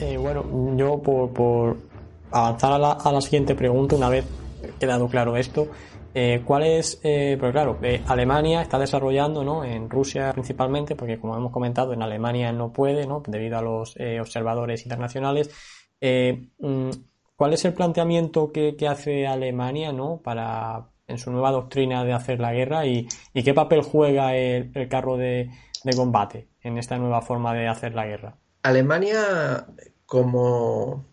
Eh, bueno, yo por, por avanzar a la, a la, siguiente pregunta, una vez quedado claro esto, eh, ¿cuál es, eh, pues claro, eh, Alemania está desarrollando, ¿no? En Rusia principalmente, porque como hemos comentado, en Alemania no puede, ¿no? Debido a los eh, observadores internacionales. Mm, ¿Cuál es el planteamiento que, que, hace Alemania, ¿no? Para, en su nueva doctrina de hacer la guerra y, y qué papel juega el, el carro de, de combate en esta nueva forma de hacer la guerra? Alemania como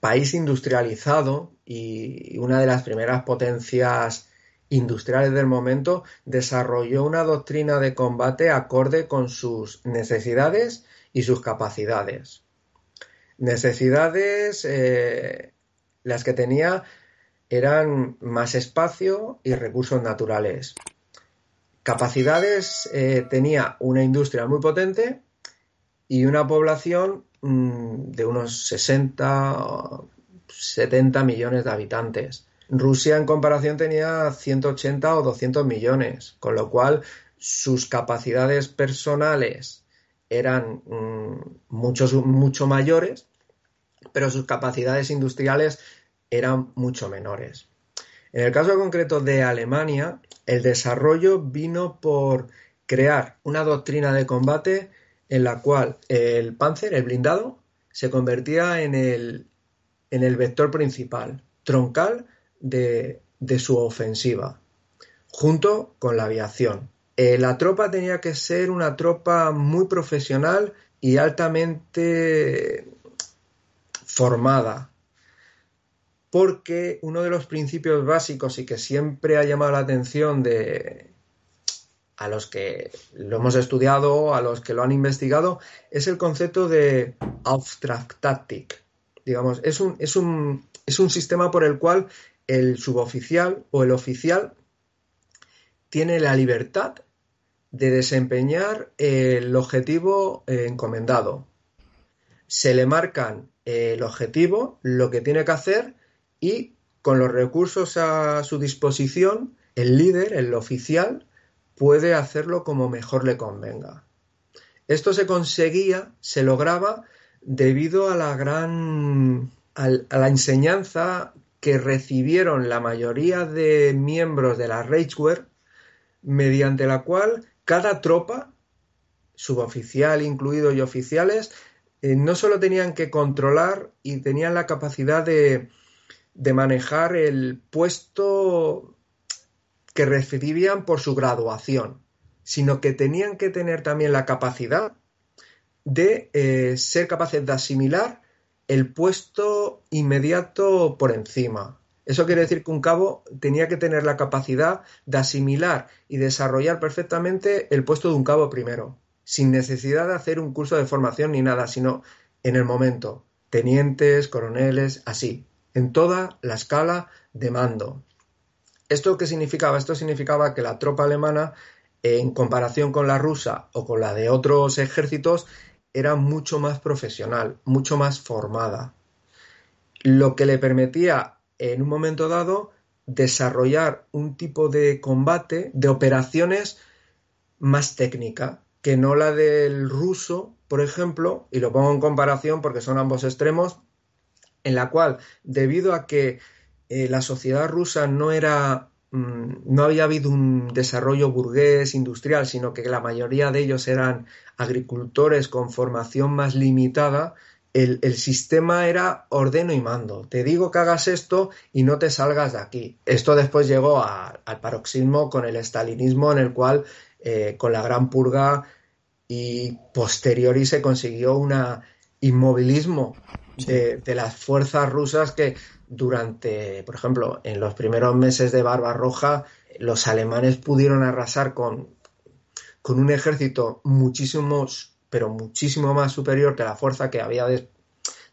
país industrializado y una de las primeras potencias industriales del momento desarrolló una doctrina de combate acorde con sus necesidades y sus capacidades. Necesidades, eh, las que tenía eran más espacio y recursos naturales. Capacidades, eh, tenía una industria muy potente y una población mmm, de unos 60, 70 millones de habitantes. Rusia en comparación tenía 180 o 200 millones, con lo cual sus capacidades personales eran muchos, mucho mayores, pero sus capacidades industriales eran mucho menores. En el caso concreto de Alemania, el desarrollo vino por crear una doctrina de combate en la cual el Panzer, el blindado, se convertía en el, en el vector principal, troncal de, de, su ofensiva, junto con la aviación. Eh, la tropa tenía que ser una tropa muy profesional y altamente formada, porque uno de los principios básicos y que siempre ha llamado la atención de, a los que lo hemos estudiado, a los que lo han investigado, es el concepto de Auftragtaktik. Digamos, es un, es un, es un sistema por el cual el suboficial o el oficial tiene la libertad de desempeñar el objetivo eh, encomendado. Se le marcan el objetivo, lo que tiene que hacer y con los recursos a su disposición, el líder, el oficial, puede hacerlo como mejor le convenga. Esto se conseguía, se lograba debido a la gran a la enseñanza que recibieron la mayoría de miembros de la Reichswehr, mediante la cual cada tropa, suboficial incluido y oficiales, eh, no solo tenían que controlar y tenían la capacidad de, de manejar el puesto que recibían por su graduación, sino que tenían que tener también la capacidad de eh, ser capaces de asimilar el puesto inmediato por encima. Eso quiere decir que un cabo tenía que tener la capacidad de asimilar y desarrollar perfectamente el puesto de un cabo primero, sin necesidad de hacer un curso de formación ni nada, sino en el momento. Tenientes, coroneles, así, en toda la escala de mando. ¿Esto qué significaba? Esto significaba que la tropa alemana, en comparación con la rusa o con la de otros ejércitos, era mucho más profesional, mucho más formada. Lo que le permitía, en un momento dado, desarrollar un tipo de combate, de operaciones más técnica, que no la del ruso, por ejemplo, y lo pongo en comparación porque son ambos extremos, en la cual, debido a que eh, la sociedad rusa no era mm, no había habido un desarrollo burgués industrial, sino que la mayoría de ellos eran agricultores con formación más limitada, el, el, sistema era ordeno y mando. Te digo que hagas esto y no te salgas de aquí. Esto después llegó a, al paroxismo con el estalinismo, en el cual, eh, con la gran purga y posteriori, se consiguió un inmovilismo de, de las fuerzas rusas que durante, por ejemplo, en los primeros meses de Barbarroja, los alemanes pudieron arrasar con, con un ejército muchísimo pero muchísimo más superior que la fuerza que había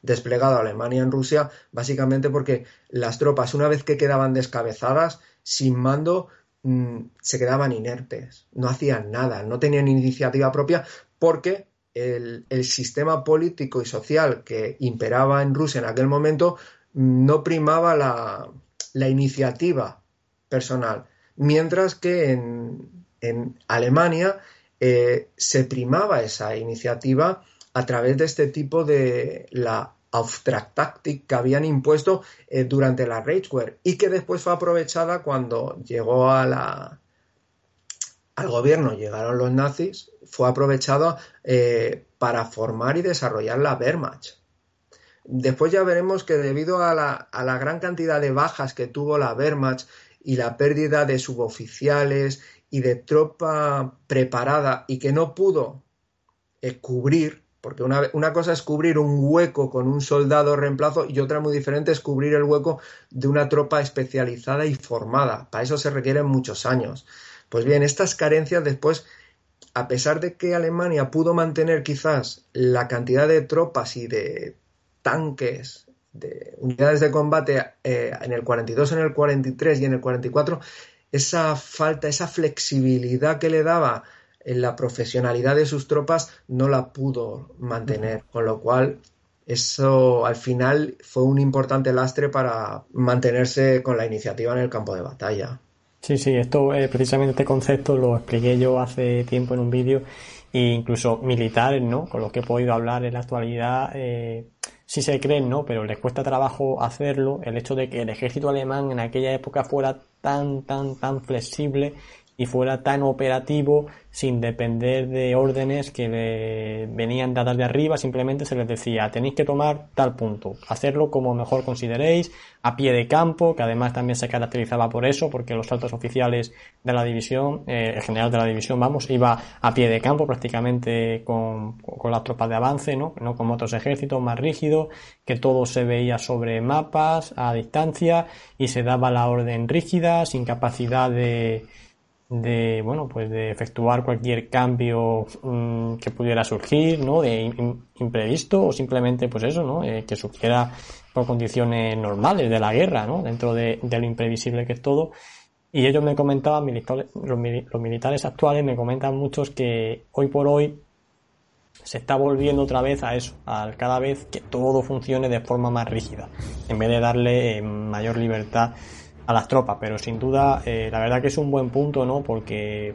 desplegado Alemania en Rusia, básicamente porque las tropas, una vez que quedaban descabezadas, sin mando, mm, se quedaban inertes, no hacían nada, no tenían iniciativa propia, porque el, sistema político y social que imperaba en Rusia en aquel momento no primaba la, iniciativa personal, mientras que en, Alemania eh, se primaba esa iniciativa a través de este tipo de la Auftragtaktik que habían impuesto eh, durante la Reichswehr y que después fue aprovechada cuando llegó a la, al gobierno, llegaron los nazis, fue aprovechado eh, para formar y desarrollar la Wehrmacht. Después ya veremos que debido a la, a la gran cantidad de bajas que tuvo la Wehrmacht y la pérdida de suboficiales y de tropa preparada y que no pudo eh, cubrir porque una, cosa es cubrir un hueco con un soldado reemplazo y otra muy diferente es cubrir el hueco de una tropa especializada y formada. Para eso se requieren muchos años. Pues bien, estas carencias después, a pesar de que Alemania pudo mantener quizás la cantidad de tropas y de tanques, de unidades de combate eh, en el 42, en el 43 y en el 44, esa falta, esa flexibilidad que le daba la profesionalidad de sus tropas no la pudo mantener, con lo cual eso al final fue un importante lastre para mantenerse con la iniciativa en el campo de batalla. Sí, sí, esto eh, precisamente este concepto lo expliqué yo hace tiempo en un vídeo e incluso militares, ¿no? Con los que he podido hablar en la actualidad, eh, sí se creen, ¿no? Pero les cuesta trabajo hacerlo. El hecho de que el ejército alemán en aquella época fuera tan, tan, tan flexible y fuera tan operativo sin depender de órdenes que le venían dadas de arriba, simplemente se les decía tenéis que tomar tal punto, hacerlo como mejor consideréis, a pie de campo, que además también se caracterizaba por eso, porque los altos oficiales de la división, eh, el general de la división, vamos, iba a pie de campo prácticamente con, con las tropas de avance, ¿no? no como otros ejércitos más rígidos, que todo se veía sobre mapas, a distancia, y se daba la orden rígida, sin capacidad de de bueno pues de efectuar cualquier cambio mm, que pudiera surgir no de imprevisto o simplemente pues eso no eh, que surgiera por condiciones normales de la guerra no dentro de, lo imprevisible que es todo. Y ellos me comentaban los, militares actuales me comentan muchos que hoy por hoy se está volviendo otra vez a eso, a cada vez que todo funcione de forma más rígida, en vez de darle eh, mayor libertad a las tropas, pero sin duda eh, la verdad que es un buen punto, ¿no? Porque